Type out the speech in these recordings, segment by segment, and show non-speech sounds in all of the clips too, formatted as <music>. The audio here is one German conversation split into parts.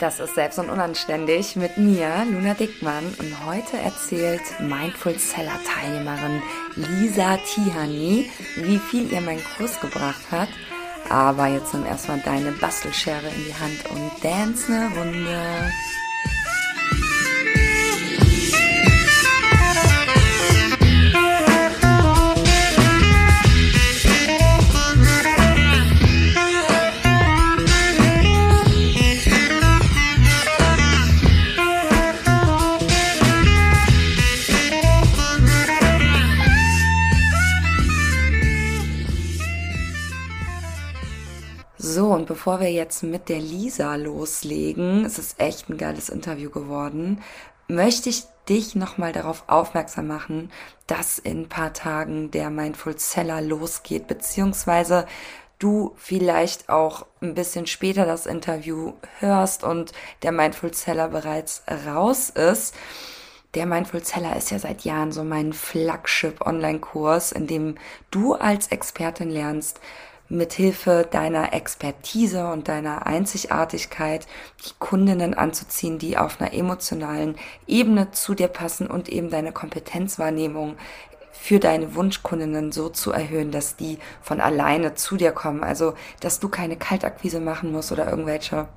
Das ist Selbst und Unanständig mit mir, Luna Dickmann. Und heute erzählt Mindful Seller Teilnehmerin Lisa Tihani, wie viel ihr mein Kurs gebracht hat. Aber jetzt nimm erstmal deine Bastelschere in die Hand und dance eine Runde. Bevor wir jetzt mit der Lisa loslegen, es ist echt ein geiles Interview geworden, möchte ich dich nochmal darauf aufmerksam machen, dass in ein paar Tagen der Mindful Seller losgeht, beziehungsweise du vielleicht auch ein bisschen später das Interview hörst und der Mindful Seller bereits raus ist. Der Mindful Seller ist ja seit Jahren so mein Flagship-Online-Kurs, in dem du als Expertin lernst, mithilfe deiner Expertise und deiner Einzigartigkeit die Kundinnen anzuziehen, die auf einer emotionalen Ebene zu dir passen und eben deine Kompetenzwahrnehmung für deine Wunschkundinnen so zu erhöhen, dass die von alleine zu dir kommen. Also, dass du keine Kaltakquise machen musst oder irgendwelche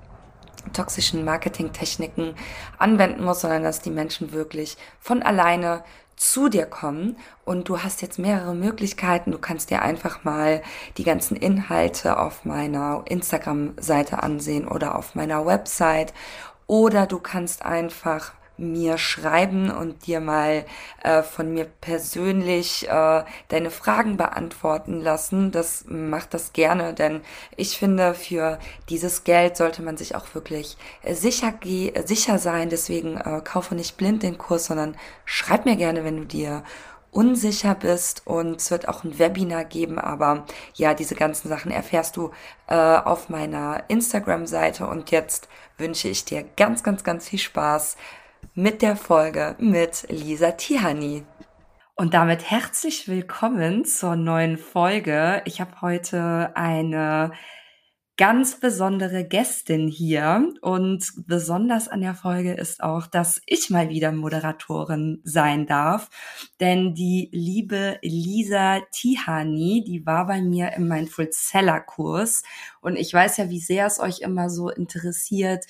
toxischen Marketingtechniken anwenden musst, sondern dass die Menschen wirklich von alleine zu dir kommen und du hast jetzt mehrere Möglichkeiten. Du kannst dir einfach mal die ganzen Inhalte auf meiner Instagram-Seite ansehen oder auf meiner Website oder du kannst einfach mir schreiben und dir mal äh, von mir persönlich äh, deine Fragen beantworten lassen. Das macht das gerne, denn ich finde, für dieses Geld sollte man sich auch wirklich sicher, sicher sein. Deswegen äh, kaufe nicht blind den Kurs, sondern schreib mir gerne, wenn du dir unsicher bist und es wird auch ein Webinar geben, aber ja, diese ganzen Sachen erfährst du äh, auf meiner Instagram-Seite und jetzt wünsche ich dir ganz, ganz, ganz viel Spaß mit der Folge mit Lisa Tihani. Und damit herzlich willkommen zur neuen Folge. Ich habe heute eine ganz besondere Gästin hier. Und besonders an der Folge ist auch, dass ich mal wieder Moderatorin sein darf. Denn die liebe Lisa Tihani, die war bei mir im Mindful Seller Kurs. Und ich weiß ja, wie sehr es euch immer so interessiert,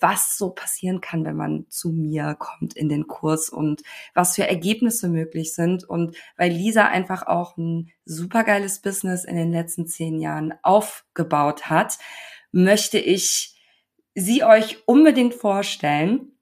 was so passieren kann, wenn man zu mir kommt in den Kurs und was für Ergebnisse möglich sind. Und weil Lisa einfach auch ein supergeiles Business in den letzten zehn Jahren aufgebaut hat, möchte ich sie euch unbedingt vorstellen.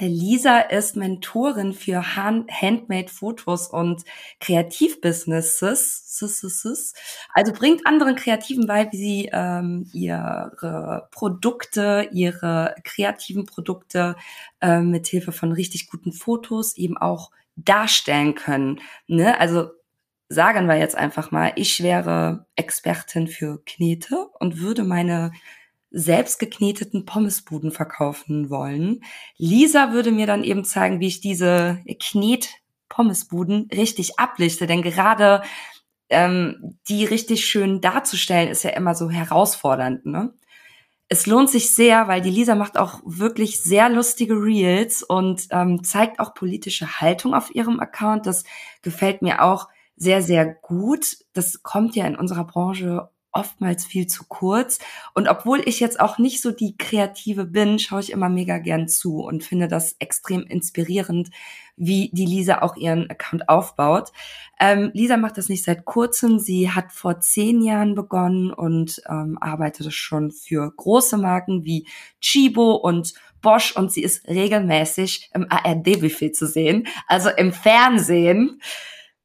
Lisa ist Mentorin für Handmade Fotos und Kreativbusinesses. Also bringt anderen Kreativen bei, wie sie ähm, ihre Produkte, ihre kreativen Produkte äh, mit Hilfe von richtig guten Fotos eben auch darstellen können. Ne? Also sagen wir jetzt einfach mal, ich wäre Expertin für Knete und würde meine selbst gekneteten Pommesbuden verkaufen wollen. Lisa würde mir dann eben zeigen, wie ich diese Knet-Pommesbuden richtig ablichte, denn gerade ähm, die richtig schön darzustellen, ist ja immer so herausfordernd. Ne? Es lohnt sich sehr, weil die Lisa macht auch wirklich sehr lustige Reels und ähm, zeigt auch politische Haltung auf ihrem Account. Das gefällt mir auch sehr, sehr gut. Das kommt ja in unserer Branche oftmals viel zu kurz. Und obwohl ich jetzt auch nicht so die Kreative bin, schaue ich immer mega gern zu und finde das extrem inspirierend, wie die Lisa auch ihren Account aufbaut. Ähm, Lisa macht das nicht seit kurzem. Sie hat vor zehn Jahren begonnen und ähm, arbeitet schon für große Marken wie Chibo und Bosch und sie ist regelmäßig im ARD-Buffet zu sehen, also im Fernsehen.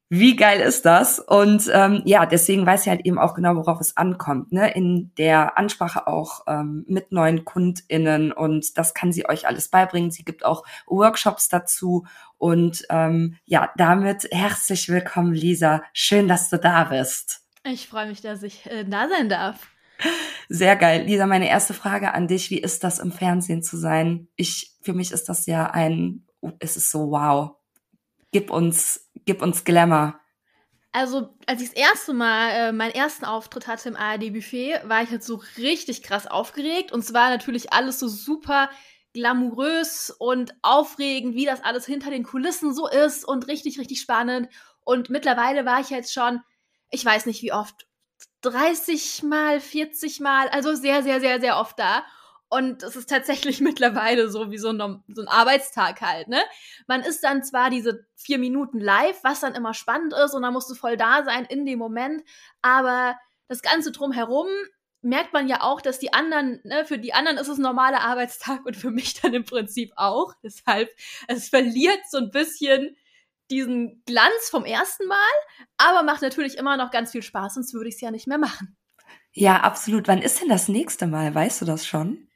Wie geil ist das? Und ähm, ja, deswegen weiß sie halt eben auch genau, worauf es ankommt. Ne? In der Ansprache auch ähm, mit neuen KundInnen und das kann sie euch alles beibringen. Sie gibt auch Workshops dazu. Und ähm, ja, damit herzlich willkommen, Lisa. Schön, dass du da bist. Ich freue mich, dass ich äh, da sein darf. Sehr geil. Lisa, meine erste Frage an dich. Wie ist das im Fernsehen zu sein? Ich, für mich ist das ja ein, es ist so wow. Gib uns, gib uns Glamour. Also, als ich das erste Mal äh, meinen ersten Auftritt hatte im ARD-Buffet, war ich halt so richtig krass aufgeregt. Und zwar natürlich alles so super glamourös und aufregend, wie das alles hinter den Kulissen so ist und richtig, richtig spannend. Und mittlerweile war ich jetzt schon, ich weiß nicht wie oft, 30 mal, 40 mal, also sehr, sehr, sehr, sehr oft da. Und es ist tatsächlich <laughs> mittlerweile so wie so ein, so ein Arbeitstag halt, ne? Man ist dann zwar diese vier Minuten live, was dann immer spannend ist und dann musst du voll da sein in dem Moment, aber das Ganze drumherum merkt man ja auch, dass die anderen, ne, für die anderen ist es normaler Arbeitstag und für mich dann im Prinzip auch. <laughs> Deshalb, es verliert so ein bisschen diesen Glanz vom ersten Mal, aber macht natürlich immer noch ganz viel Spaß, sonst würde ich es ja nicht mehr machen. Ja, absolut. Wann ist denn das nächste Mal? Weißt du das schon?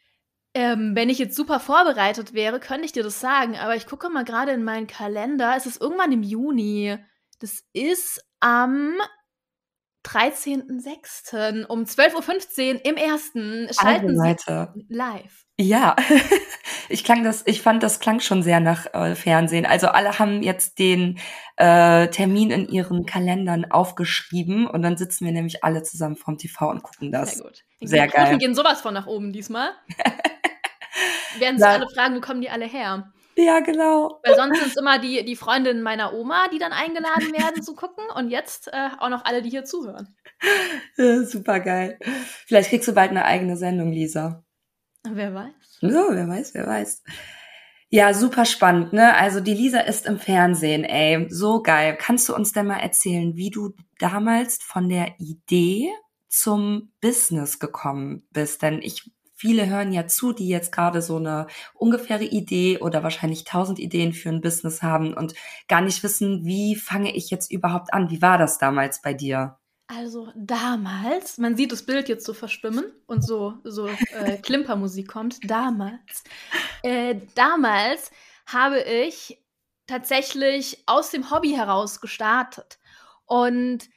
Ähm, wenn ich jetzt super vorbereitet wäre, könnte ich dir das sagen, aber ich gucke mal gerade in meinen Kalender. Es ist irgendwann im Juni. Das ist am 13.06. um 12.15 Uhr im ersten schalten Seite. Sie live. Ja, <laughs> ich klang das, ich fand, das klang schon sehr nach äh, Fernsehen. Also alle haben jetzt den äh, Termin in ihren Kalendern aufgeschrieben und dann sitzen wir nämlich alle zusammen vorm TV und gucken das. Sehr gut. Die sehr geil. gehen sowas von nach oben diesmal. <laughs> Werden sich alle fragen, wo kommen die alle her? Ja, genau. Weil sonst sind es immer die, die Freundinnen meiner Oma, die dann eingeladen <laughs> werden zu gucken und jetzt äh, auch noch alle, die hier zuhören. <laughs> Super geil. Vielleicht kriegst du bald eine eigene Sendung, Lisa. Wer weiß. So, wer weiß, wer weiß. Ja, super spannend, ne? Also die Lisa ist im Fernsehen, ey. So geil. Kannst du uns denn mal erzählen, wie du damals von der Idee zum Business gekommen bist? Denn ich viele hören ja zu, die jetzt gerade so eine ungefähre Idee oder wahrscheinlich tausend Ideen für ein Business haben und gar nicht wissen, wie fange ich jetzt überhaupt an? Wie war das damals bei dir? Also damals, man sieht das Bild jetzt so verschwimmen und so, so äh, <laughs> Klimpermusik kommt. Damals, äh, damals habe ich tatsächlich aus dem Hobby heraus gestartet. Und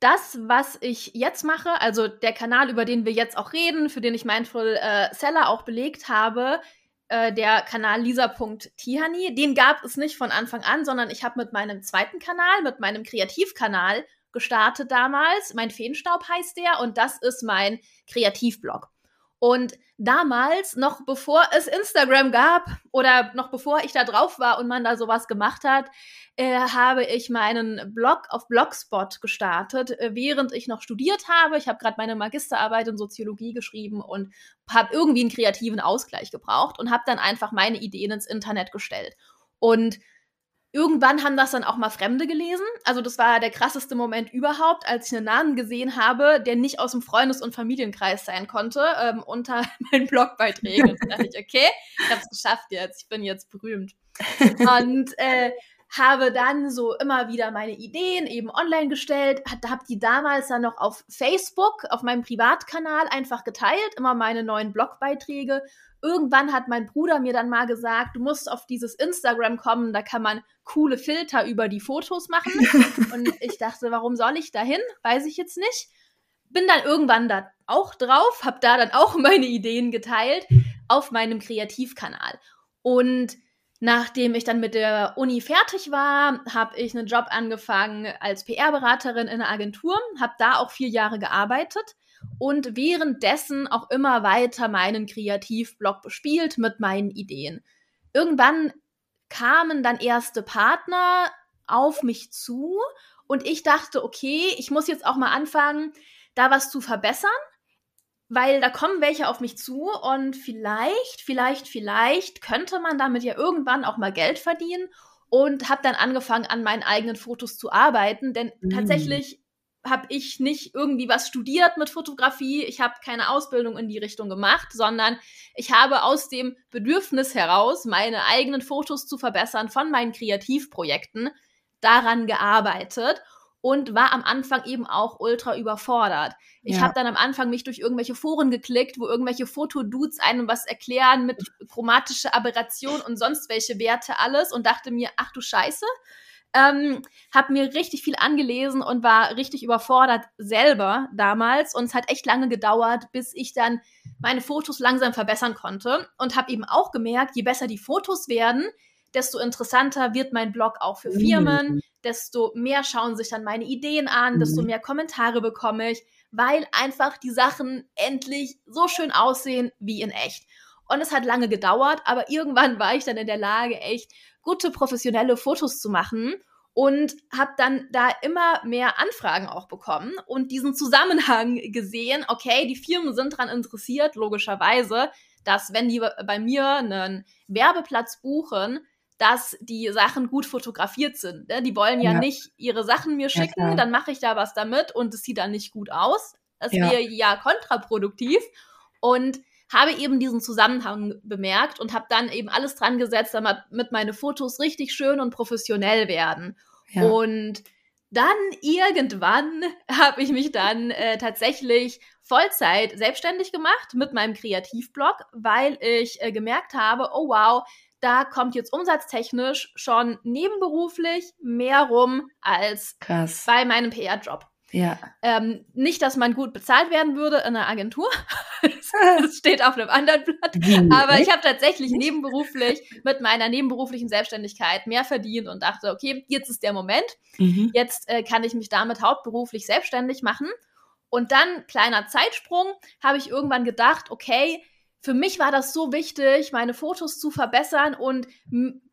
das, was ich jetzt mache, also der Kanal, über den wir jetzt auch reden, für den ich Mindful äh, Seller auch belegt habe, äh, der Kanal lisa.tihani, den gab es nicht von Anfang an, sondern ich habe mit meinem zweiten Kanal, mit meinem Kreativkanal gestartet damals. Mein Feenstaub heißt der und das ist mein Kreativblog. Und damals, noch bevor es Instagram gab oder noch bevor ich da drauf war und man da sowas gemacht hat, äh, habe ich meinen Blog auf Blogspot gestartet, äh, während ich noch studiert habe. Ich habe gerade meine Magisterarbeit in Soziologie geschrieben und habe irgendwie einen kreativen Ausgleich gebraucht und habe dann einfach meine Ideen ins Internet gestellt. Und Irgendwann haben das dann auch mal Fremde gelesen. Also das war der krasseste Moment überhaupt, als ich einen Namen gesehen habe, der nicht aus dem Freundes- und Familienkreis sein konnte, ähm, unter <laughs> meinen Blogbeiträgen. Und da dachte ich, okay, ich habe es geschafft jetzt, ich bin jetzt berühmt. Und äh, habe dann so immer wieder meine Ideen eben online gestellt, habe die damals dann noch auf Facebook, auf meinem Privatkanal einfach geteilt, immer meine neuen Blogbeiträge. Irgendwann hat mein Bruder mir dann mal gesagt, du musst auf dieses Instagram kommen, da kann man coole Filter über die Fotos machen. <laughs> Und ich dachte, warum soll ich dahin? Weiß ich jetzt nicht. Bin dann irgendwann da auch drauf, habe da dann auch <laughs> meine Ideen geteilt auf meinem Kreativkanal. Und Nachdem ich dann mit der Uni fertig war, habe ich einen Job angefangen als PR-Beraterin in einer Agentur, habe da auch vier Jahre gearbeitet und währenddessen auch immer weiter meinen Kreativblog bespielt mit meinen Ideen. Irgendwann kamen dann erste Partner auf mich zu und ich dachte, okay, ich muss jetzt auch mal anfangen, da was zu verbessern weil da kommen welche auf mich zu und vielleicht, vielleicht, vielleicht könnte man damit ja irgendwann auch mal Geld verdienen und habe dann angefangen, an meinen eigenen Fotos zu arbeiten, denn mhm. tatsächlich habe ich nicht irgendwie was studiert mit Fotografie, ich habe keine Ausbildung in die Richtung gemacht, sondern ich habe aus dem Bedürfnis heraus, meine eigenen Fotos zu verbessern von meinen Kreativprojekten, daran gearbeitet und war am Anfang eben auch ultra überfordert. Ich ja. habe dann am Anfang mich durch irgendwelche Foren geklickt, wo irgendwelche Fotodudes einem was erklären mit chromatischer Aberration und sonst welche Werte alles und dachte mir, ach du Scheiße. Ähm, habe mir richtig viel angelesen und war richtig überfordert selber damals und es hat echt lange gedauert, bis ich dann meine Fotos langsam verbessern konnte und habe eben auch gemerkt, je besser die Fotos werden, desto interessanter wird mein Blog auch für Firmen, mhm. desto mehr schauen sich dann meine Ideen an, mhm. desto mehr Kommentare bekomme ich, weil einfach die Sachen endlich so schön aussehen wie in echt. Und es hat lange gedauert, aber irgendwann war ich dann in der Lage, echt gute professionelle Fotos zu machen und habe dann da immer mehr Anfragen auch bekommen und diesen Zusammenhang gesehen, okay, die Firmen sind daran interessiert, logischerweise, dass wenn die bei mir einen Werbeplatz buchen, dass die Sachen gut fotografiert sind. Ne? Die wollen ja, ja, nicht ihre Sachen mir schicken, ja, dann mache ich da was damit und es sieht dann nicht gut aus. Das ja. wäre ja kontraproduktiv. Und habe eben diesen Zusammenhang bemerkt und habe dann eben alles dran gesetzt, damit meine Fotos richtig schön und professionell werden. Ja. Und dann irgendwann <laughs> habe ich mich dann äh, tatsächlich Vollzeit selbstständig gemacht mit meinem Kreativblog, weil ich äh, gemerkt habe, oh wow, da kommt jetzt umsatztechnisch schon nebenberuflich mehr rum als Krass. bei meinem PR-Job. Ja. Ähm, nicht, dass man gut bezahlt werden würde in einer Agentur. <laughs> das steht auf einem anderen Blatt. Wie? Aber ich habe tatsächlich nebenberuflich mit meiner nebenberuflichen Selbstständigkeit mehr verdient und dachte, okay, jetzt ist der Moment. Mhm. Jetzt äh, kann ich mich damit hauptberuflich selbstständig machen. Und dann, kleiner Zeitsprung, habe ich irgendwann gedacht, okay, für mich war das so wichtig, meine Fotos zu verbessern und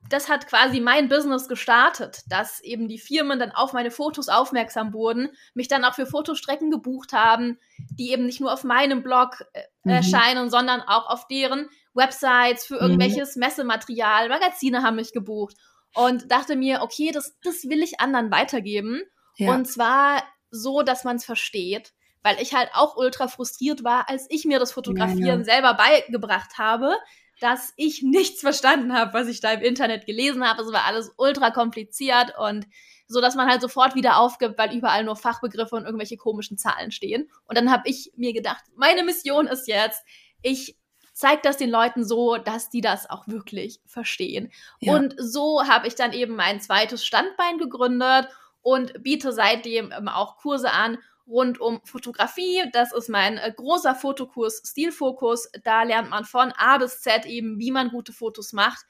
das hat quasi mein Business gestartet, dass eben die Firmen dann auf meine Fotos aufmerksam wurden, mich dann auch für Fotostrecken gebucht haben, die eben nicht nur auf meinem Blog äh, mhm. erscheinen, sondern auch auf deren Websites für mhm. irgendwelches mhm. Messematerial. Magazine haben mich gebucht und dachte mir, okay, das, das will ich anderen weitergeben. Ja. Und zwar so, dass man es versteht weil ich halt auch ultra frustriert war, als ich mir das Fotografieren ja, ja. selber beigebracht habe, dass ich nichts verstanden habe, was ich da im Internet gelesen habe. Es war alles ultra kompliziert und so, dass man halt sofort wieder aufgibt, weil überall nur Fachbegriffe und irgendwelche komischen Zahlen stehen. Und dann habe ich mir gedacht, meine Mission ist jetzt, ich zeige das den Leuten so, dass die das auch wirklich verstehen. Ja. Und so habe ich dann eben mein zweites Standbein gegründet und biete seitdem auch Kurse an rund um Fotografie. Das ist mein äh, großer Fotokurs Stilfokus. Da lernt man von A bis Z eben, wie man gute Fotos macht.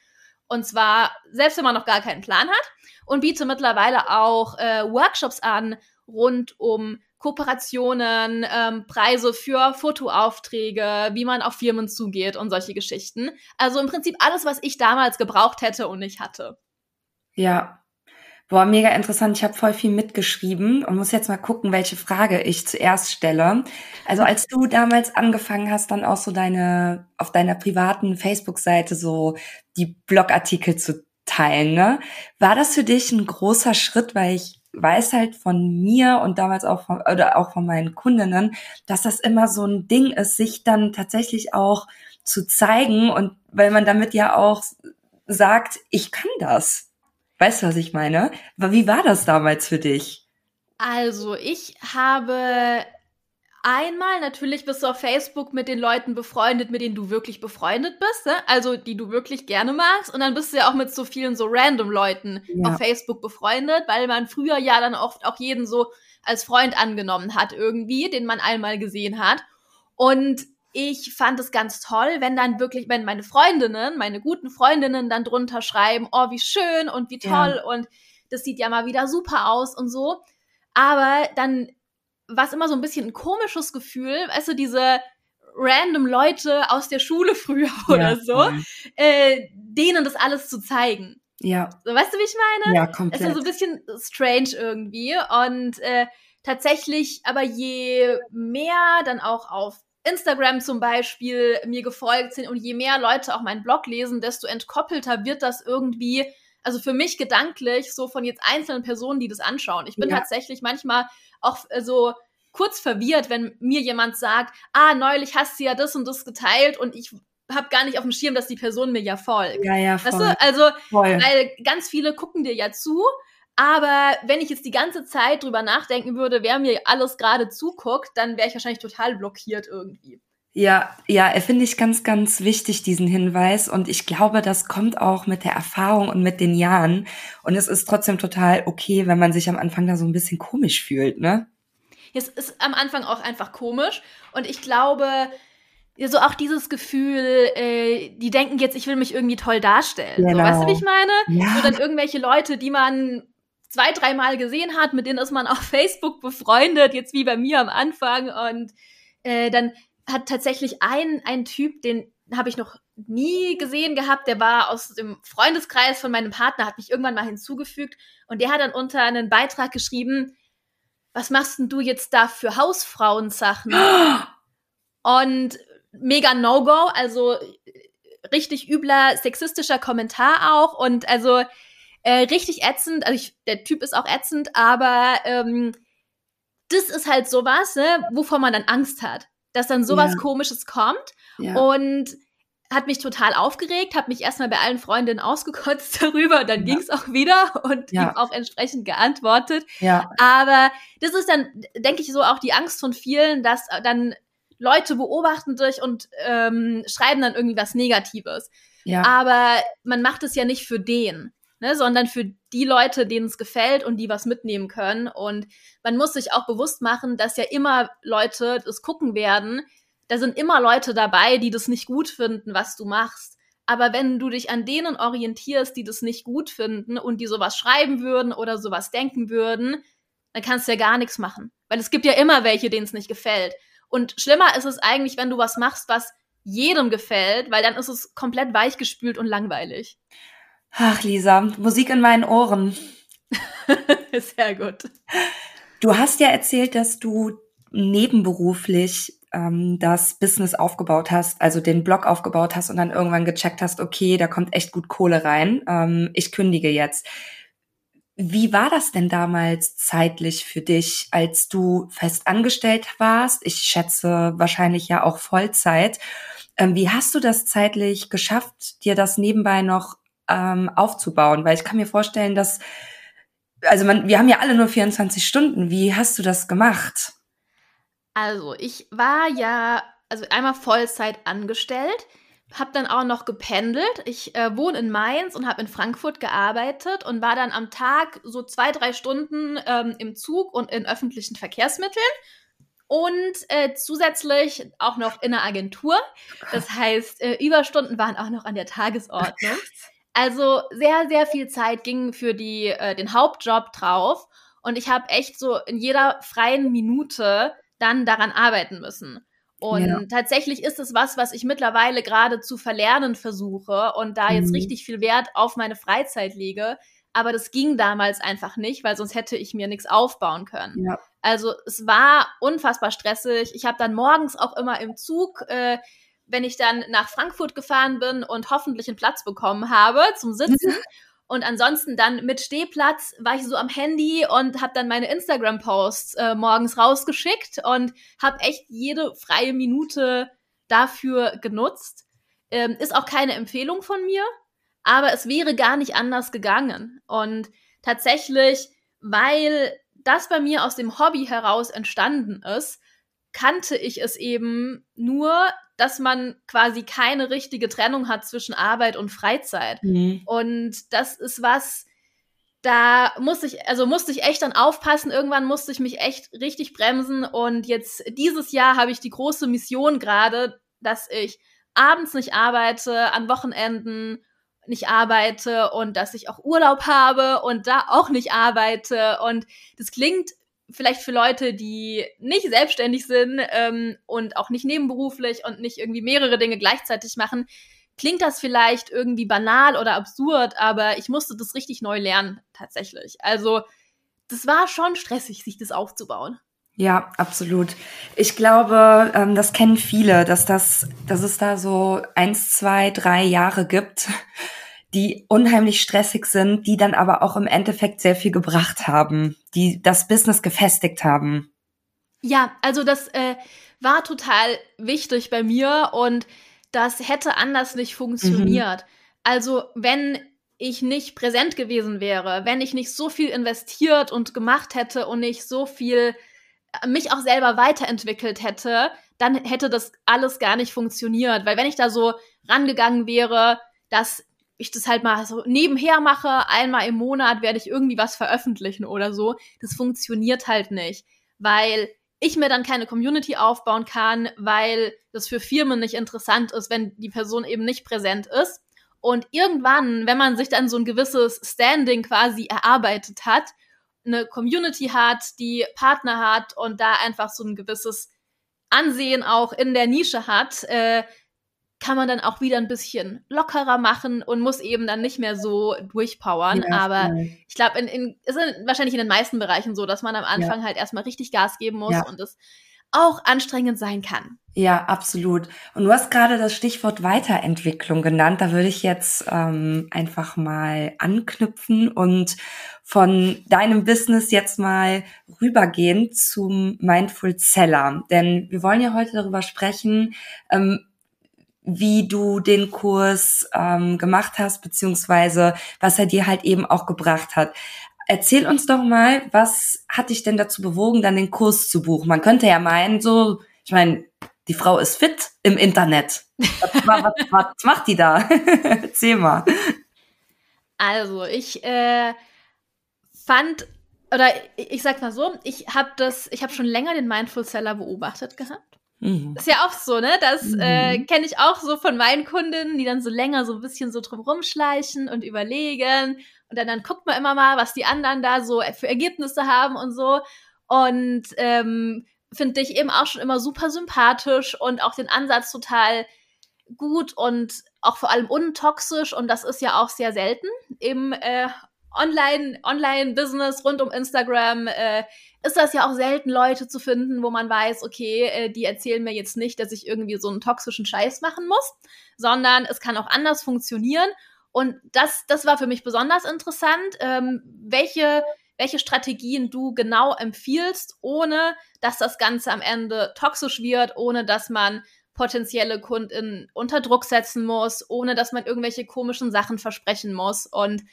Und zwar, selbst wenn man noch gar keinen Plan hat. Und biete mittlerweile auch äh, Workshops an rund um Kooperationen, ähm, Preise für Fotoaufträge, wie man auf Firmen zugeht und solche Geschichten. Also im Prinzip alles, was ich damals gebraucht hätte und nicht hatte. Ja, Boah, mega interessant. Ich habe voll viel mitgeschrieben und muss jetzt mal gucken, welche Frage ich zuerst stelle. Also als du damals angefangen hast, dann auch so deine auf deiner privaten Facebook-Seite so die Blogartikel zu teilen, ne? War das für dich ein großer Schritt, weil ich weiß halt von mir und damals auch von, oder auch von meinen Kundinnen, dass das immer so ein Ding ist, sich dann tatsächlich auch zu zeigen und weil man damit ja auch sagt, ich kann das. Weißt du, was ich meine? Wie war das damals für dich? Also, ich habe einmal natürlich bist du auf Facebook mit den Leuten befreundet, mit denen du wirklich befreundet bist, ne? also die du wirklich gerne magst. Und dann bist du ja auch mit so vielen so random Leuten ja. auf Facebook befreundet, weil man früher ja dann oft auch jeden so als Freund angenommen hat irgendwie, den man einmal gesehen hat. Und ich fand es ganz toll, wenn dann wirklich, wenn meine Freundinnen, meine guten Freundinnen dann drunter schreiben, oh, wie schön und wie toll ja. und das sieht ja mal wieder super aus und so. Aber dann war es immer so ein bisschen ein komisches Gefühl, weißt du, diese random Leute aus der Schule <laughs> früher oder so, äh, denen das alles zu zeigen. Ja. So, weißt du, wie ich meine? Ja, komplett. Es ist so ein bisschen strange irgendwie und äh, tatsächlich, aber je mehr dann auch auf Instagram zum Beispiel mir gefolgt sind und je mehr Leute auch meinen Blog lesen, desto entkoppelter wird das irgendwie, also für mich gedanklich, so von jetzt einzelnen Personen, die das anschauen. Ich bin ja. tatsächlich manchmal auch so kurz verwirrt, wenn mir jemand sagt, ah, neulich hast du ja das und das geteilt und ich habe gar nicht auf dem Schirm, dass die Person mir ja folgt. Ja, ja, voll. Weißt du? Also, voll. weil ganz viele gucken dir ja zu aber wenn ich jetzt die ganze Zeit drüber nachdenken würde, wer mir alles gerade zuguckt, dann wäre ich wahrscheinlich total blockiert irgendwie. Ja, ja, finde ich ganz, ganz wichtig, diesen Hinweis. Und ich glaube, das kommt auch mit der Erfahrung und mit den Jahren. Und es ist trotzdem total okay, wenn man sich am Anfang da so ein bisschen komisch fühlt, ne? Es ist am Anfang auch einfach komisch. Und ich glaube, so auch dieses Gefühl, äh, die denken jetzt, ich will mich irgendwie toll darstellen. Genau. So, weißt du, wie ich meine? Ja. So dann irgendwelche Leute, die man zwei, dreimal gesehen hat, mit denen ist man auf <laughs> Facebook befreundet, jetzt wie bei mir am Anfang. Und äh, dann hat tatsächlich ein, ein Typ, den habe ich noch nie gesehen gehabt, der war aus dem Freundeskreis von meinem Partner, hat mich irgendwann mal hinzugefügt und der hat dann unter einen Beitrag geschrieben, was machst denn du jetzt da für Hausfrauensachen? <gasps> und mega No-Go, also richtig übler sexistischer Kommentar auch und also äh, richtig ätzend. Also ich, der Typ ist auch ätzend, aber ähm, das ist halt sowas, ne, wovor man dann Angst hat, dass dann sowas ja. Komisches kommt ja. und hat mich total aufgeregt, habe mich erstmal bei allen Freundinnen ausgekotzt <laughs> darüber, dann ja. ging es auch wieder und ja. ihm auch entsprechend geantwortet. Ja. Aber das ist dann, denke ich, so auch die Angst von vielen, dass dann Leute beobachten dich und ähm, schreiben dann irgendwie was Negatives. Ja. Aber man macht es ja nicht für den, ne, sondern für die Leute, denen es gefällt und die was mitnehmen können. Und man muss sich auch bewusst machen, dass ja immer Leute das gucken werden. Da sind immer Leute dabei, die das nicht gut finden, was du machst. Aber wenn du dich an denen orientierst, die das nicht gut finden und die sowas schreiben würden oder sowas denken würden, dann kannst du ja gar nichts machen. Weil es gibt ja immer welche, denen es nicht gefällt. Und schlimmer ist es eigentlich, wenn du was machst, was jedem gefällt, weil dann ist es komplett weichgespült und langweilig. Ach, Lisa, Musik in meinen Ohren. <laughs> Sehr gut. Du hast ja erzählt, dass du nebenberuflich ähm, das Business aufgebaut hast, also den Blog aufgebaut hast und dann irgendwann gecheckt hast, okay, da kommt echt gut Kohle rein, ähm, ich kündige jetzt. Wie war das denn damals zeitlich für dich, als du fest angestellt warst? Ich schätze wahrscheinlich ja auch Vollzeit. Ähm, wie hast du das zeitlich geschafft, dir das nebenbei noch ähm, aufzubauen? Weil ich kann mir vorstellen, dass, also man, wir haben ja alle nur 24 Stunden. Wie hast du das gemacht? Also, ich war ja, also einmal Vollzeit angestellt habe dann auch noch gependelt. Ich äh, wohne in Mainz und habe in Frankfurt gearbeitet und war dann am Tag so zwei, drei Stunden ähm, im Zug und in öffentlichen Verkehrsmitteln. Und äh, zusätzlich auch noch in der Agentur. Das heißt, äh, Überstunden waren auch noch an der Tagesordnung. <laughs> Also sehr, sehr viel Zeit ging für die, äh, den Hauptjob drauf. Und ich habe echt so in jeder freien Minute dann daran arbeiten müssen. Und ja. tatsächlich ist es was, was ich mittlerweile gerade zu verlernen versuche und da jetzt mhm. richtig viel Wert auf meine Freizeit lege. Aber das ging damals einfach nicht, weil sonst hätte ich mir nichts aufbauen können. Ja. Also es war unfassbar stressig. Ich habe dann morgens auch immer im Zug, äh, wenn ich dann nach Frankfurt gefahren bin und hoffentlich einen Platz bekommen habe zum Sitzen, Und ansonsten dann mit Stehplatz war ich so am Handy und habe dann meine Instagram-Posts äh, morgens rausgeschickt und habe echt jede freie Minute dafür genutzt. Ähm, ist auch keine Empfehlung von mir, aber es wäre gar nicht anders gegangen. Und tatsächlich, weil das bei mir aus dem Hobby heraus entstanden ist, kannte ich es eben nur, dass man quasi keine richtige Trennung hat zwischen Arbeit und Freizeit. Mhm. Und das ist was, da musste ich, also musste ich echt dann aufpassen. Irgendwann musste ich mich echt richtig bremsen. Und jetzt dieses Jahr habe ich die große Mission gerade, dass ich abends nicht arbeite, an Wochenenden nicht arbeite und dass ich auch Urlaub habe und da auch nicht arbeite. Und das klingt vielleicht für Leute, die nicht selbstständig sind ähm, und auch nicht nebenberuflich und nicht irgendwie mehrere Dinge gleichzeitig machen, klingt das vielleicht irgendwie banal oder absurd, aber ich musste das richtig neu lernen, tatsächlich. Also, das war schon stressig, sich das aufzubauen. Ja, absolut. Ich glaube, ähm, das kennen viele, dass das, dass es da so eins, zwei, drei Jahre gibt, die unheimlich stressig sind, die dann aber auch im Endeffekt sehr viel gebracht haben, die das Business gefestigt haben. Ja, also das äh, war total wichtig bei mir und das hätte anders nicht funktioniert. Mhm. Also wenn ich nicht präsent gewesen wäre, wenn ich nicht so viel investiert und gemacht hätte und nicht so viel äh, mich auch selber weiterentwickelt hätte, dann hätte das alles gar nicht funktioniert. Weil wenn ich da so rangegangen wäre, dass ich das halt mal so nebenher mache, einmal im Monat werde ich irgendwie was veröffentlichen oder so. Das funktioniert halt nicht, weil ich mir dann keine Community aufbauen kann, weil das für Firmen nicht interessant ist, wenn die Person eben nicht präsent ist. Und irgendwann, wenn man sich dann so ein gewisses Standing quasi erarbeitet hat, eine Community hat, die Partner hat und da einfach so ein gewisses Ansehen auch in der Nische hat, äh, kann man dann auch wieder ein bisschen lockerer machen und muss eben dann nicht mehr so durchpowern. Ja, Aber voll. ich glaube, in, in, ist wahrscheinlich in den meisten Bereichen so, dass man am Anfang ja. halt erstmal richtig Gas geben muss ja. und es auch anstrengend sein kann. Ja, absolut. Und du hast gerade das Stichwort Weiterentwicklung genannt. Da würde ich jetzt ähm, einfach mal anknüpfen und von deinem Business jetzt mal rübergehen zum Mindful Seller. Denn wir wollen ja heute darüber sprechen, ähm, wie du den Kurs ähm, gemacht hast, beziehungsweise was er dir halt eben auch gebracht hat. Erzähl uns doch mal, was hat dich denn dazu bewogen, dann den Kurs zu buchen? Man könnte ja meinen, so, ich meine, die Frau ist fit im Internet. Was, was, was macht die da? <laughs> Erzähl mal. Also, ich äh, fand, oder ich sag mal so, ich habe das, ich habe schon länger den Mindful Seller beobachtet gehabt. Mhm. Ist ja auch so, ne? Das mhm. äh, kenne ich auch so von meinen Kundinnen, die dann so länger so ein bisschen so drum rumschleichen und überlegen. Und dann, dann guckt man immer mal, was die anderen da so für Ergebnisse haben und so. Und ähm, finde ich eben auch schon immer super sympathisch und auch den Ansatz total gut und auch vor allem untoxisch. Und das ist ja auch sehr selten im äh, Online, Online-Business rund um Instagram äh, ist das ja auch selten, Leute zu finden, wo man weiß, okay, äh, die erzählen mir jetzt nicht, dass ich irgendwie so einen toxischen Scheiß machen muss, sondern es kann auch anders funktionieren. Und das, das war für mich besonders interessant, ähm, welche, welche Strategien du genau empfiehlst, ohne dass das Ganze am Ende toxisch wird, ohne dass man potenzielle Kunden unter Druck setzen muss, ohne dass man irgendwelche komischen Sachen versprechen muss. Und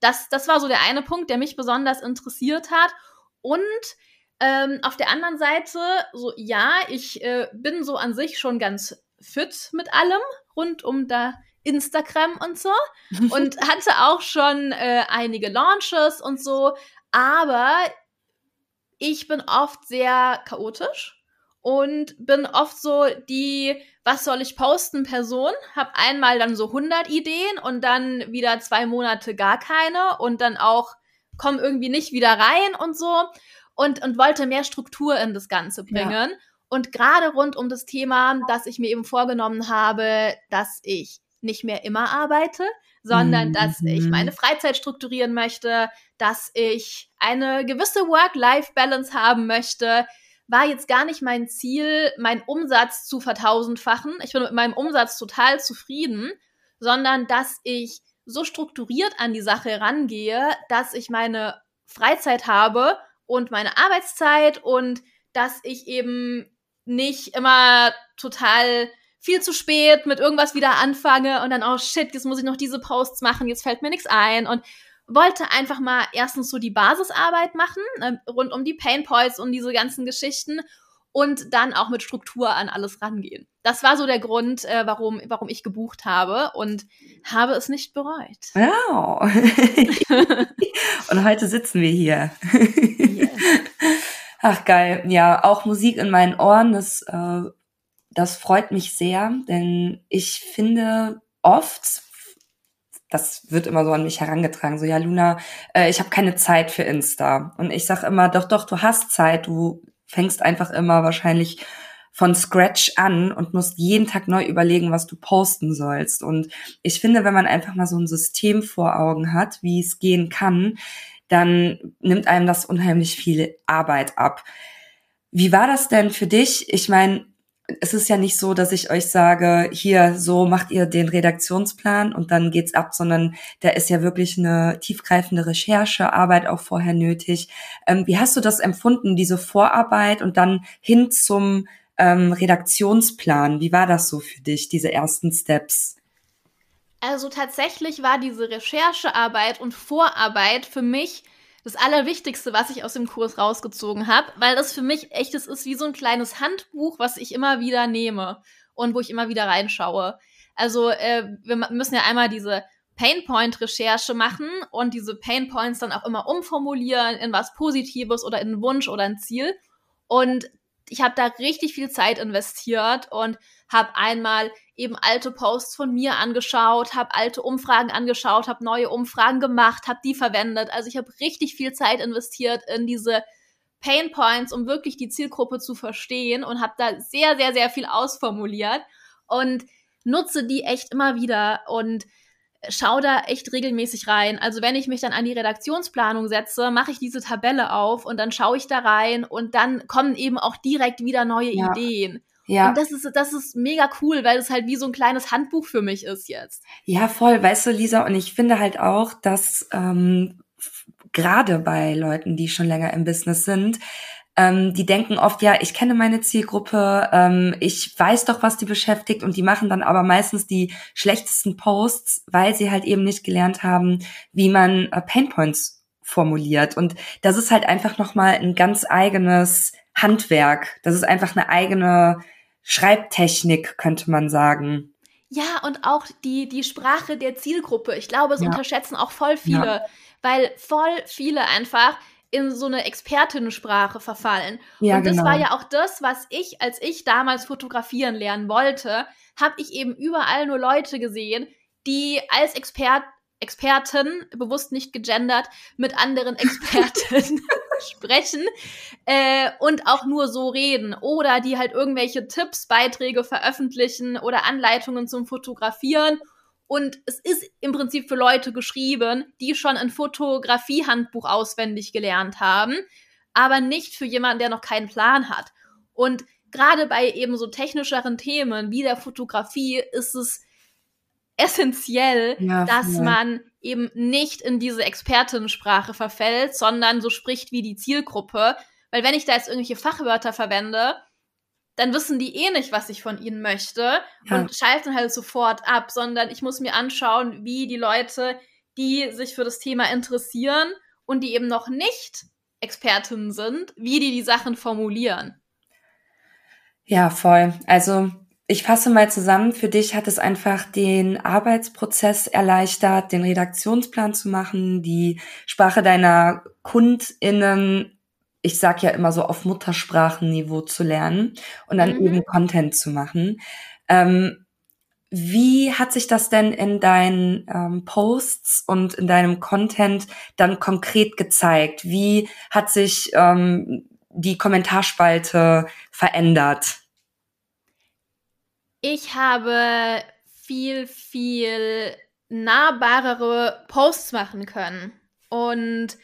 das, das war so der eine Punkt, der mich besonders interessiert hat. Und ähm, auf der anderen Seite, so ja, ich äh, bin so an sich schon ganz fit mit allem rund um da Instagram und so <laughs> und hatte auch schon äh, einige Launches und so, aber ich bin oft sehr chaotisch und bin oft so die, was soll ich posten, Person, hab einmal dann so 100 Ideen und dann wieder zwei Monate gar keine und dann auch komm irgendwie nicht wieder rein und so und, und wollte mehr Struktur in das Ganze bringen. Ja. Und gerade rund um das Thema, dass ich mir eben vorgenommen habe, dass ich nicht mehr immer arbeite, sondern mhm. dass ich meine Freizeit strukturieren möchte, dass ich eine gewisse Work-Life-Balance haben möchte, war jetzt gar nicht mein Ziel, meinen Umsatz zu vertausendfachen. Ich bin mit meinem Umsatz total zufrieden, sondern dass ich so strukturiert an die Sache rangehe, dass ich meine Freizeit habe und meine Arbeitszeit und dass ich eben nicht immer total viel zu spät mit irgendwas wieder anfange und dann, oh shit, jetzt muss ich noch diese Posts machen, jetzt fällt mir nichts ein und wollte einfach mal erstens so die Basisarbeit machen, äh, rund um die Pain Points und diese ganzen Geschichten und dann auch mit Struktur an alles rangehen. Das war so der Grund, äh, warum, warum ich gebucht habe und habe es nicht bereut. Wow. <laughs> und heute sitzen wir hier. yeah. Ach geil. Ja, auch Musik in meinen Ohren, das, äh, das freut mich sehr, denn ich finde oft, das wird immer so an mich herangetragen, so ja, Luna, äh, ich habe keine Zeit für Insta. Und ich sag immer, doch, doch, du hast Zeit, du fängst einfach immer wahrscheinlich von Scratch an und musst jeden Tag neu überlegen, was du posten sollst. Und ich finde, wenn man einfach mal so ein System vor Augen hat, wie es gehen kann, dann nimmt einem das unheimlich viel Arbeit ab. Wie war das denn für dich? Ich meine, es ist ja nicht so, dass ich euch sage, hier, so macht ihr den Redaktionsplan und dann geht's ab, sondern da ist ja wirklich eine tiefgreifende Recherchearbeit auch vorher nötig. Ähm, wie hast du das empfunden, diese Vorarbeit und dann hin zum ähm, Redaktionsplan? Wie war das so für dich, diese ersten Steps? Also tatsächlich war diese Recherchearbeit und Vorarbeit für mich das Allerwichtigste, was ich aus dem Kurs rausgezogen habe, weil das für mich echt das ist wie so ein kleines Handbuch, was ich immer wieder nehme und wo ich immer wieder reinschaue. Also äh, wir müssen ja einmal diese Painpoint-Recherche machen und diese Painpoints dann auch immer umformulieren in was Positives oder in einen Wunsch oder ein Ziel. Und ich habe da richtig viel Zeit investiert und habe einmal eben alte Posts von mir angeschaut, habe alte Umfragen angeschaut, habe neue Umfragen gemacht, habe die verwendet. Also ich habe richtig viel Zeit investiert in diese Pain Points, um wirklich die Zielgruppe zu verstehen und habe da sehr, sehr, sehr viel ausformuliert und nutze die echt immer wieder und schau da echt regelmäßig rein. Also wenn ich mich dann an die Redaktionsplanung setze, mache ich diese Tabelle auf und dann schaue ich da rein und dann kommen eben auch direkt wieder neue ja. Ideen. Ja. Und das ist, das ist mega cool, weil es halt wie so ein kleines Handbuch für mich ist jetzt. Ja, voll, weißt du, Lisa, und ich finde halt auch, dass ähm, gerade bei Leuten, die schon länger im Business sind, ähm, die denken oft, ja, ich kenne meine Zielgruppe, ähm, ich weiß doch, was die beschäftigt und die machen dann aber meistens die schlechtesten Posts, weil sie halt eben nicht gelernt haben, wie man äh, Painpoints formuliert. Und das ist halt einfach nochmal ein ganz eigenes Handwerk. Das ist einfach eine eigene Schreibtechnik, könnte man sagen. Ja, und auch die, die Sprache der Zielgruppe. Ich glaube, es ja. unterschätzen auch voll viele, ja. weil voll viele einfach in so eine Expertinnensprache verfallen. Ja, und das genau. war ja auch das, was ich, als ich damals fotografieren lernen wollte, habe ich eben überall nur Leute gesehen, die als Expert, Experten, bewusst nicht gegendert, mit anderen Experten <laughs> sprechen äh, und auch nur so reden oder die halt irgendwelche Tipps, Beiträge veröffentlichen oder Anleitungen zum Fotografieren und es ist im Prinzip für Leute geschrieben, die schon ein Fotografiehandbuch auswendig gelernt haben, aber nicht für jemanden, der noch keinen Plan hat. Und gerade bei eben so technischeren Themen wie der Fotografie ist es essentiell, ja, dass ja. man eben nicht in diese Expertensprache verfällt, sondern so spricht wie die Zielgruppe. Weil wenn ich da jetzt irgendwelche Fachwörter verwende, dann wissen die eh nicht, was ich von ihnen möchte ja. und schalten halt sofort ab, sondern ich muss mir anschauen, wie die Leute, die sich für das Thema interessieren und die eben noch nicht Expertinnen sind, wie die die Sachen formulieren. Ja, voll. Also ich fasse mal zusammen, für dich hat es einfach den Arbeitsprozess erleichtert, den Redaktionsplan zu machen, die Sprache deiner KundInnen ich sag ja immer so auf Muttersprachenniveau zu lernen und dann mhm. eben Content zu machen. Ähm, wie hat sich das denn in deinen ähm, Posts und in deinem Content dann konkret gezeigt? Wie hat sich ähm, die Kommentarspalte verändert? Ich habe viel, viel nahbarere Posts machen können. Und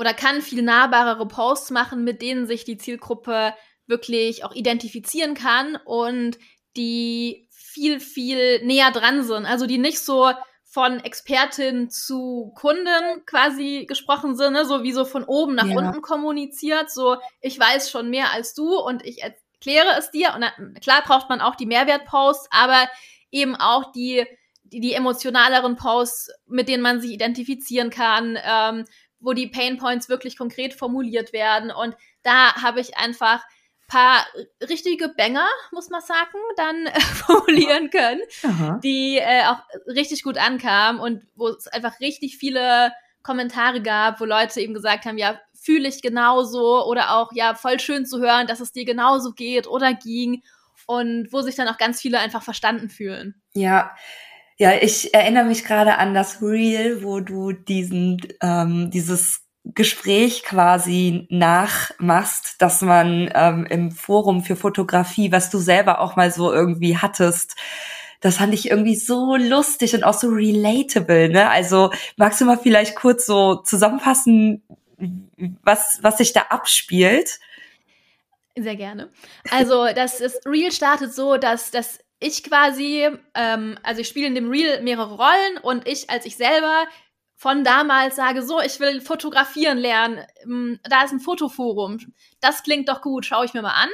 oder kann viel nahbarere Posts machen, mit denen sich die Zielgruppe wirklich auch identifizieren kann und die viel, viel näher dran sind. Also die nicht so von Expertin zu Kunden quasi gesprochen sind, ne? so wie so von oben nach ja. unten kommuniziert, so ich weiß schon mehr als du und ich erkläre es dir. Und dann, klar braucht man auch die Mehrwertposts, aber eben auch die, die, die emotionaleren Posts, mit denen man sich identifizieren kann, ähm, wo die Pain Points wirklich konkret formuliert werden. Und da habe ich einfach paar richtige Banger, muss man sagen, dann äh, <laughs> formulieren können, Aha. die äh, auch richtig gut ankamen und wo es einfach richtig viele Kommentare gab, wo Leute eben gesagt haben, ja, fühle ich genauso oder auch, ja, voll schön zu hören, dass es dir genauso geht oder ging und wo sich dann auch ganz viele einfach verstanden fühlen. Ja, ja, ich erinnere mich gerade an das Reel, wo du diesen, ähm, dieses Gespräch quasi nachmachst, dass man ähm, im Forum für Fotografie, was du selber auch mal so irgendwie hattest, das fand ich irgendwie so lustig und auch so relatable, ne? Also magst du mal vielleicht kurz so zusammenfassen, was, was sich da abspielt? Sehr gerne. Also das, das Reel startet so, dass, dass ich quasi, ähm, also ich spiele in dem Reel mehrere Rollen und ich als ich selber von damals sage, so, ich will fotografieren lernen, ähm, da ist ein Fotoforum, das klingt doch gut, schaue ich mir mal an.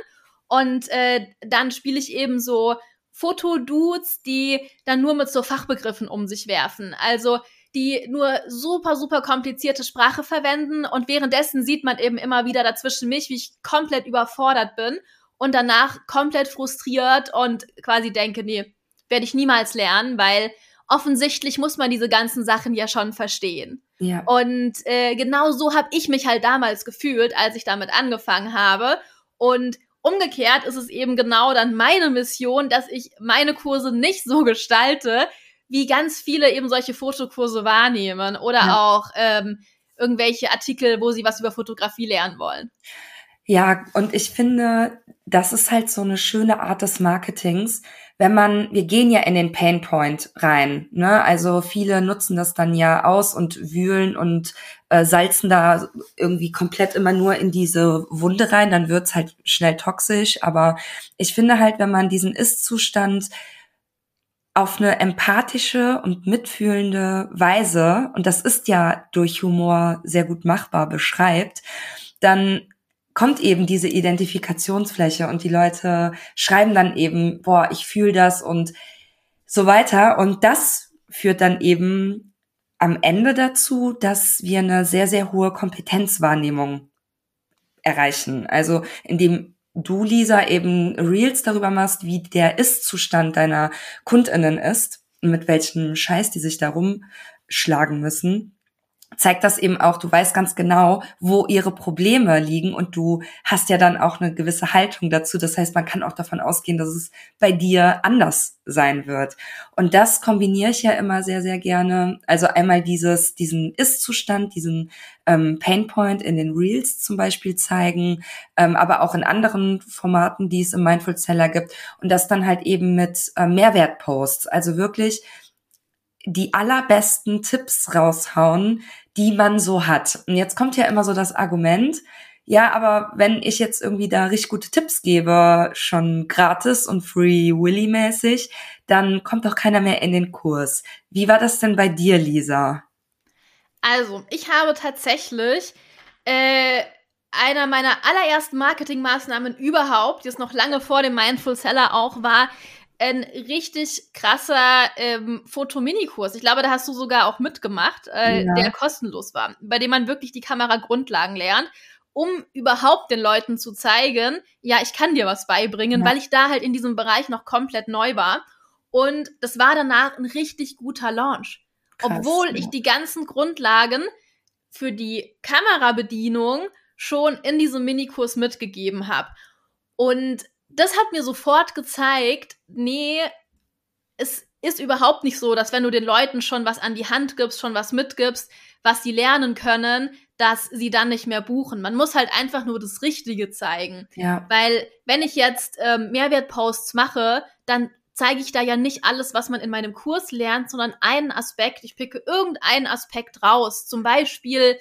Und äh, dann spiele ich eben so Fotodudes, die dann nur mit so Fachbegriffen um sich werfen. Also die nur super, super komplizierte Sprache verwenden und währenddessen sieht man eben immer wieder dazwischen mich, wie ich komplett überfordert bin und danach komplett frustriert und quasi denke, nee, werde ich niemals lernen, weil offensichtlich muss man diese ganzen Sachen ja schon verstehen. Ja. Und äh, genau so habe ich mich halt damals gefühlt, als ich damit angefangen habe. Und umgekehrt ist es eben genau dann meine Mission, dass ich meine Kurse nicht so gestalte, wie ganz viele eben solche Fotokurse wahrnehmen oder ja. auch ähm, irgendwelche Artikel, wo sie was über Fotografie lernen wollen. Ja, und ich finde, das ist halt so eine schöne Art des Marketings, wenn man, wir gehen ja in den Painpoint rein, ne? Also viele nutzen das dann ja aus und wühlen und äh, salzen da irgendwie komplett immer nur in diese Wunde rein, dann wird's halt schnell toxisch. Aber ich finde halt, wenn man diesen Ist-Zustand auf eine empathische und mitfühlende Weise, und das ist ja durch Humor sehr gut machbar, beschreibt, dann kommt eben diese Identifikationsfläche und die Leute schreiben dann eben, boah, ich fühle das und so weiter. Und das führt dann eben am Ende dazu, dass wir eine sehr, sehr hohe Kompetenzwahrnehmung erreichen. Also indem du, Lisa, eben Reels darüber machst, wie der Ist-Zustand deiner KundInnen ist und mit welchem Scheiß die sich darum schlagen müssen, zeigt das eben auch, du weißt ganz genau, wo ihre Probleme liegen und du hast ja dann auch eine gewisse Haltung dazu. Das heißt, man kann auch davon ausgehen, dass es bei dir anders sein wird. Und das kombiniere ich ja immer sehr, sehr gerne. Also einmal dieses, diesen Ist-Zustand, diesen ähm, Painpoint in den Reels zum Beispiel zeigen, ähm, aber auch in anderen Formaten, die es im Mindful Seller gibt. Und das dann halt eben mit äh, Mehrwertposts. Also wirklich die allerbesten Tipps raushauen, die man so hat. Und jetzt kommt ja immer so das Argument, ja, aber wenn ich jetzt irgendwie da richtig gute Tipps gebe, schon gratis und free Willy mäßig, dann kommt doch keiner mehr in den Kurs. Wie war das denn bei dir, Lisa? Also, ich habe tatsächlich äh, einer meiner allerersten Marketingmaßnahmen überhaupt, die es noch lange vor dem Mindful Seller auch war, ein richtig krasser ähm, Fotominikurs. Ich glaube, da hast du sogar auch mitgemacht, äh, ja. der kostenlos war, bei dem man wirklich die Kameragrundlagen lernt, um überhaupt den Leuten zu zeigen, ja, ich kann dir was beibringen, ja. weil ich da halt in diesem Bereich noch komplett neu war. Und das war danach ein richtig guter Launch. Krass, Obwohl ja. ich die ganzen Grundlagen für die Kamerabedienung schon in diesem Minikurs mitgegeben habe. Und das hat mir sofort gezeigt, nee, es ist überhaupt nicht so, dass wenn du den Leuten schon was an die Hand gibst, schon was mitgibst, was sie lernen können, dass sie dann nicht mehr buchen. Man muss halt einfach nur das Richtige zeigen. Ja. Weil wenn ich jetzt ähm, Mehrwertposts mache, dann zeige ich da ja nicht alles, was man in meinem Kurs lernt, sondern einen Aspekt. Ich picke irgendeinen Aspekt raus. Zum Beispiel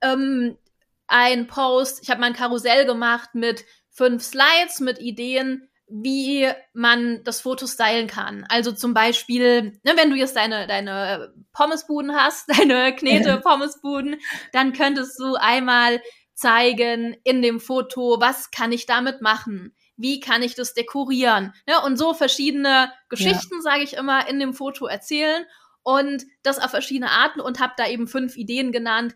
ähm, ein Post, ich habe mal ein Karussell gemacht mit fünf Slides mit Ideen, wie man das Foto stylen kann. Also zum Beispiel, ne, wenn du jetzt deine, deine Pommesbuden hast, <laughs> deine Knete-Pommesbuden, <laughs> dann könntest du einmal zeigen in dem Foto, was kann ich damit machen? Wie kann ich das dekorieren? Ne, und so verschiedene Geschichten, ja. sage ich immer, in dem Foto erzählen und das auf verschiedene Arten und habe da eben fünf Ideen genannt,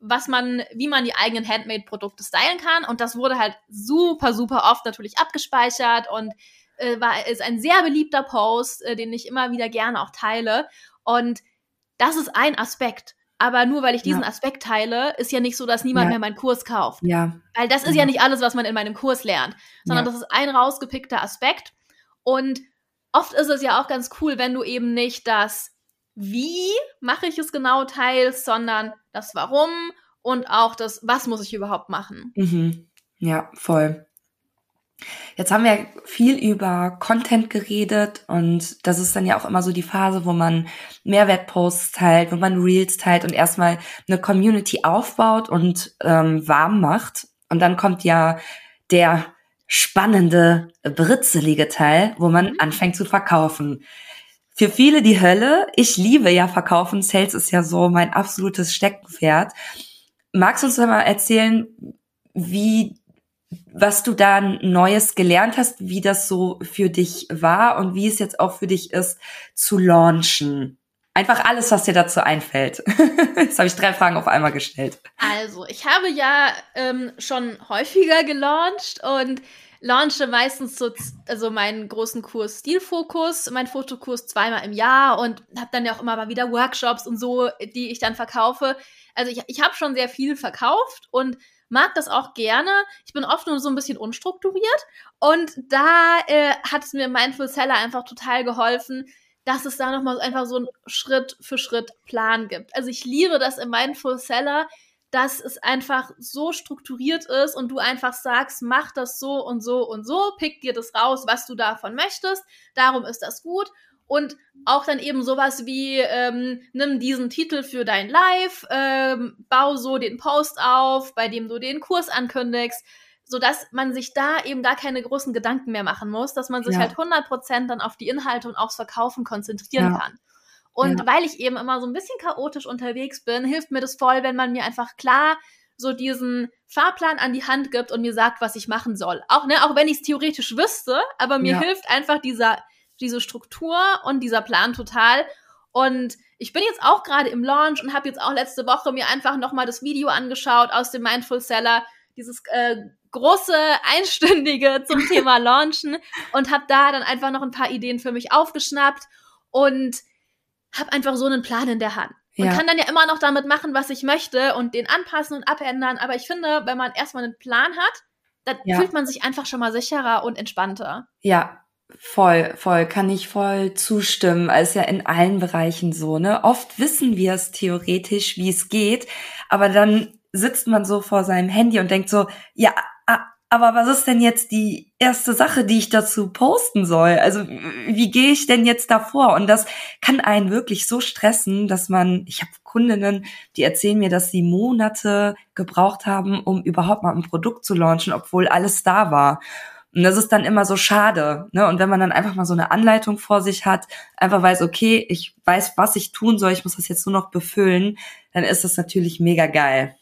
was man, wie man die eigenen Handmade-Produkte stylen kann. Und das wurde halt super, super oft natürlich abgespeichert und äh, war, ist ein sehr beliebter Post, äh, den ich immer wieder gerne auch teile. Und das ist ein Aspekt. Aber nur weil ich diesen ja. Aspekt teile, ist ja nicht so, dass niemand ja. mehr meinen Kurs kauft. Ja. Weil das ist ja. ja nicht alles, was man in meinem Kurs lernt, sondern das ist ein rausgepickter Aspekt. Und oft ist es ja auch ganz cool, wenn du eben nicht das wie mache ich es genau teilst, sondern das Warum und auch das, was muss ich überhaupt machen. Mhm. Ja, voll. Jetzt haben wir viel über Content geredet und das ist dann ja auch immer so die Phase, wo man Mehrwertposts teilt, wo man Reels teilt und erstmal eine Community aufbaut und ähm, warm macht. Und dann kommt ja der spannende, britzelige Teil, wo man mhm. anfängt zu verkaufen für viele die Hölle. Ich liebe ja Verkaufen. Sales ist ja so mein absolutes Steckenpferd. Magst du uns mal erzählen, wie, was du da Neues gelernt hast, wie das so für dich war und wie es jetzt auch für dich ist, zu launchen? Einfach alles, was dir dazu einfällt. <laughs> Jetzt habe ich drei Fragen auf einmal gestellt. Also, ich habe ja ähm, schon häufiger gelauncht und launche meistens so also meinen großen Kurs Stilfokus, meinen Fotokurs zweimal im Jahr und habe dann ja auch immer mal wieder Workshops und so, die ich dann verkaufe. Also ich, ich habe schon sehr viel verkauft und mag das auch gerne. Ich bin oft nur so ein bisschen unstrukturiert. Und da äh, hat es mir Mindful Seller einfach total geholfen, dass es da nochmal einfach so einen Schritt für Schritt Plan gibt. Also ich liebe das im Mindful Seller, dass es einfach so strukturiert ist und du einfach sagst, mach das so und so und so, pick dir das raus, was du davon möchtest, darum ist das gut. Und auch dann eben sowas wie, ähm, nimm diesen Titel für dein Live, ähm, bau so den Post auf, bei dem du den Kurs ankündigst, sodass man sich da eben gar keine großen Gedanken mehr machen muss, dass man sich ja. halt 100% dann auf die Inhalte und aufs Verkaufen konzentrieren ja. kann. Und ja. weil ich eben immer so ein bisschen chaotisch unterwegs bin, hilft mir das voll, wenn man mir einfach klar so diesen Fahrplan an die Hand gibt und mir sagt, was ich machen soll. Auch, ne, auch wenn ich es theoretisch wüsste, aber mir ja. hilft einfach dieser, diese Struktur und dieser Plan total. Und ich bin jetzt auch gerade im Launch und habe jetzt auch letzte Woche mir einfach nochmal das Video angeschaut aus dem Mindful Seller, dieses äh, große <laughs> Einstündige zum <laughs> Thema Launchen und habe da dann einfach noch ein paar Ideen für mich aufgeschnappt und habe einfach so einen Plan in der Hand. Und ja. kann dann ja immer noch damit machen, was ich möchte und den anpassen und abändern. Aber ich finde, wenn man erstmal einen Plan hat, dann ja. fühlt man sich einfach schon mal sicherer und entspannter. Ja, voll, voll, kann ich voll zustimmen. Ist ja in allen Bereichen so, ne? Oft wissen wir es theoretisch, wie es geht, aber dann sitzt man so vor seinem Handy und denkt so, ja, aber was ist denn jetzt die erste Sache, die ich dazu posten soll? Also wie gehe ich denn jetzt davor? Und das kann einen wirklich so stressen, dass man, ich habe Kundinnen, die erzählen mir, dass sie Monate gebraucht haben, um überhaupt mal ein Produkt zu launchen, obwohl alles da war. Und das ist dann immer so schade. Ne? Und wenn man dann einfach mal so eine Anleitung vor sich hat, einfach weiß, okay, ich weiß, was ich tun soll, ich muss das jetzt nur noch befüllen, dann ist das natürlich mega geil.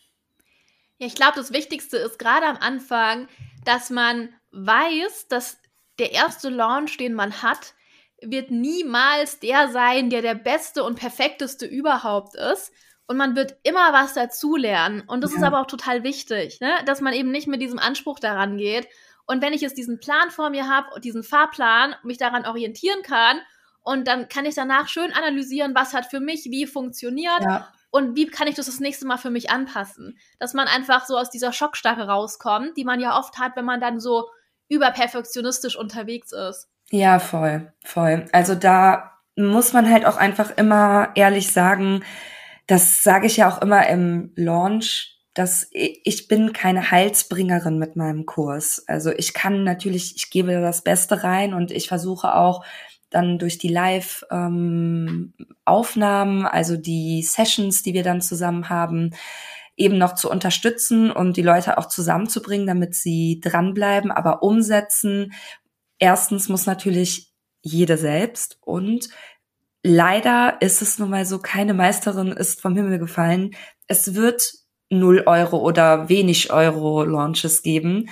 Ja, ich glaube, das Wichtigste ist gerade am Anfang, dass man weiß, dass der erste Launch, den man hat, wird niemals der sein, der der beste und perfekteste überhaupt ist. Und man wird immer was dazulernen. Und das ja. ist aber auch total wichtig, ne? dass man eben nicht mit diesem Anspruch daran geht. Und wenn ich jetzt diesen Plan vor mir habe, diesen Fahrplan, mich daran orientieren kann, und dann kann ich danach schön analysieren, was hat für mich wie funktioniert. Ja und wie kann ich das das nächste Mal für mich anpassen? Dass man einfach so aus dieser Schockstarre rauskommt, die man ja oft hat, wenn man dann so überperfektionistisch unterwegs ist. Ja, voll, voll. Also da muss man halt auch einfach immer ehrlich sagen, das sage ich ja auch immer im Launch, dass ich bin keine Heilsbringerin mit meinem Kurs. Also ich kann natürlich, ich gebe das Beste rein und ich versuche auch dann durch die Live-Aufnahmen, ähm, also die Sessions, die wir dann zusammen haben, eben noch zu unterstützen und die Leute auch zusammenzubringen, damit sie dranbleiben, aber umsetzen. Erstens muss natürlich jede selbst und leider ist es nun mal so, keine Meisterin ist vom Himmel gefallen. Es wird null Euro oder wenig Euro Launches geben.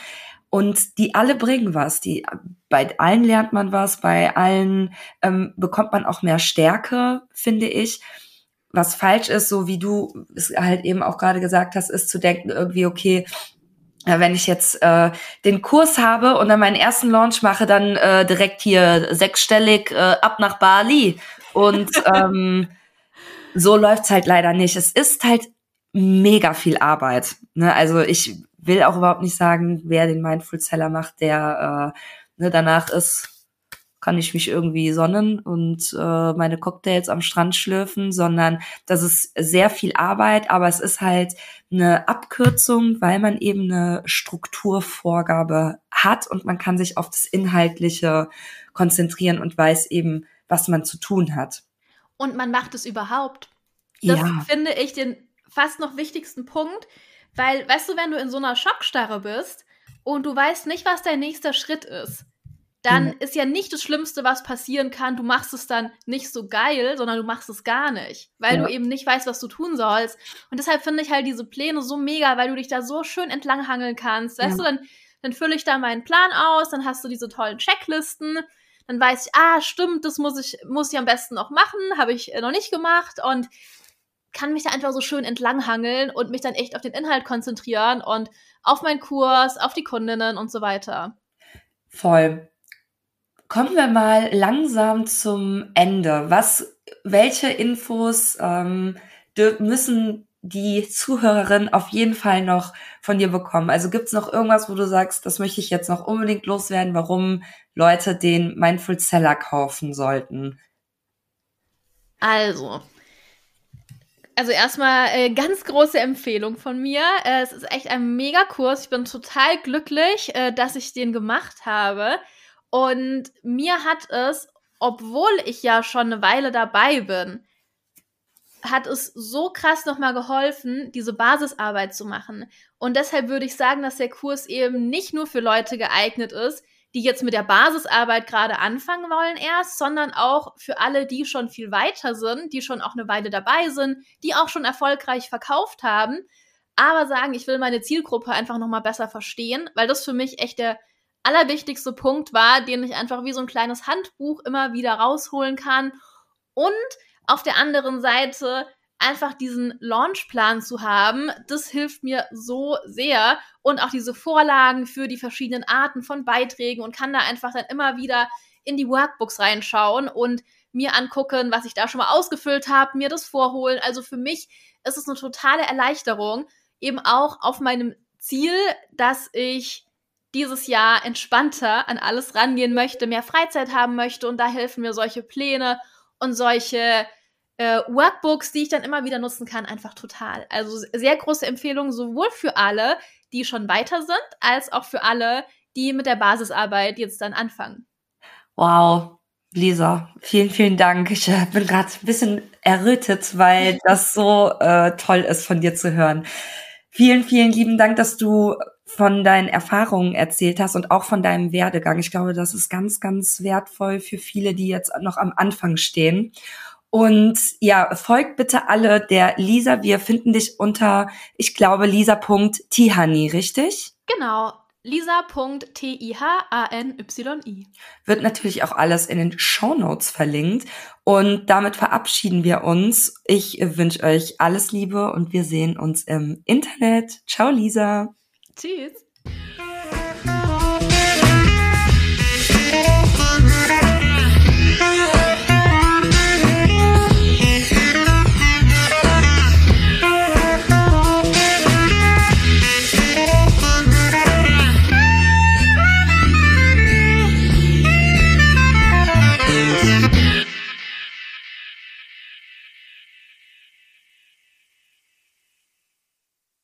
Und die alle bringen was. Die, bei allen lernt man was, bei allen ähm, bekommt man auch mehr Stärke, finde ich. Was falsch ist, so wie du es halt eben auch gerade gesagt hast, ist zu denken, irgendwie, okay, wenn ich jetzt äh, den Kurs habe und dann meinen ersten Launch mache, dann äh, direkt hier sechsstellig äh, ab nach Bali. Und <laughs> ähm, so läuft's halt leider nicht. Es ist halt mega viel Arbeit. Ne? Also ich will auch überhaupt nicht sagen, wer den Mindful Seller macht, der äh, ne, danach ist, kann ich mich irgendwie sonnen und äh, meine Cocktails am Strand schlürfen, sondern das ist sehr viel Arbeit, aber es ist halt eine Abkürzung, weil man eben eine Strukturvorgabe hat und man kann sich auf das Inhaltliche konzentrieren und weiß eben, was man zu tun hat. Und man macht es überhaupt. Das ja. finde ich den fast noch wichtigsten Punkt, weil, weißt du, wenn du in so einer Schockstarre bist und du weißt nicht, was dein nächster Schritt ist, dann mhm. ist ja nicht das Schlimmste, was passieren kann. Du machst es dann nicht so geil, sondern du machst es gar nicht, weil ja. du eben nicht weißt, was du tun sollst. Und deshalb finde ich halt diese Pläne so mega, weil du dich da so schön entlanghangeln kannst. Weißt ja. du, dann, dann fülle ich da meinen Plan aus, dann hast du diese tollen Checklisten, dann weiß ich, ah, stimmt, das muss ich, muss ich am besten noch machen, habe ich noch nicht gemacht und kann mich da einfach so schön entlanghangeln und mich dann echt auf den Inhalt konzentrieren und auf meinen Kurs, auf die Kundinnen und so weiter. Voll. Kommen wir mal langsam zum Ende. Was, welche Infos ähm, müssen die Zuhörerin auf jeden Fall noch von dir bekommen? Also gibt's noch irgendwas, wo du sagst, das möchte ich jetzt noch unbedingt loswerden, warum Leute den Mindful Seller kaufen sollten? Also, also erstmal äh, ganz große Empfehlung von mir. Äh, es ist echt ein Mega-Kurs. Ich bin total glücklich, äh, dass ich den gemacht habe. Und mir hat es, obwohl ich ja schon eine Weile dabei bin, hat es so krass nochmal geholfen, diese Basisarbeit zu machen. Und deshalb würde ich sagen, dass der Kurs eben nicht nur für Leute geeignet ist, die jetzt mit der Basisarbeit gerade anfangen wollen erst, sondern auch für alle, die schon viel weiter sind, die schon auch eine Weile dabei sind, die auch schon erfolgreich verkauft haben, aber sagen, ich will meine Zielgruppe einfach nochmal besser verstehen, weil das für mich echt der allerwichtigste Punkt war, den ich einfach wie so ein kleines Handbuch immer wieder rausholen kann. Und auf der anderen Seite einfach diesen Launchplan zu haben, das hilft mir so sehr und auch diese Vorlagen für die verschiedenen Arten von Beiträgen und kann da einfach dann immer wieder in die Workbooks reinschauen und mir angucken, was ich da schon mal ausgefüllt habe, mir das vorholen. Also für mich ist es eine totale Erleichterung, eben auch auf meinem Ziel, dass ich dieses Jahr entspannter an alles rangehen möchte, mehr Freizeit haben möchte und da helfen mir solche Pläne und solche äh, Workbooks, die ich dann immer wieder nutzen kann, einfach total. Also sehr große Empfehlung sowohl für alle, die schon weiter sind, als auch für alle, die mit der Basisarbeit jetzt dann anfangen. Wow, Lisa, vielen, vielen Dank. Ich äh, bin gerade ein bisschen errötet, weil <laughs> das so äh, toll ist von dir zu hören. Vielen, vielen lieben Dank, dass du von deinen Erfahrungen erzählt hast und auch von deinem Werdegang. Ich glaube, das ist ganz, ganz wertvoll für viele, die jetzt noch am Anfang stehen. Und ja, folgt bitte alle der Lisa. Wir finden dich unter, ich glaube, lisa.tihani, richtig? Genau. Lisa.T-I-H-A-N-Y-I. Wird natürlich auch alles in den Show Notes verlinkt. Und damit verabschieden wir uns. Ich wünsche euch alles Liebe und wir sehen uns im Internet. Ciao, Lisa. Tschüss.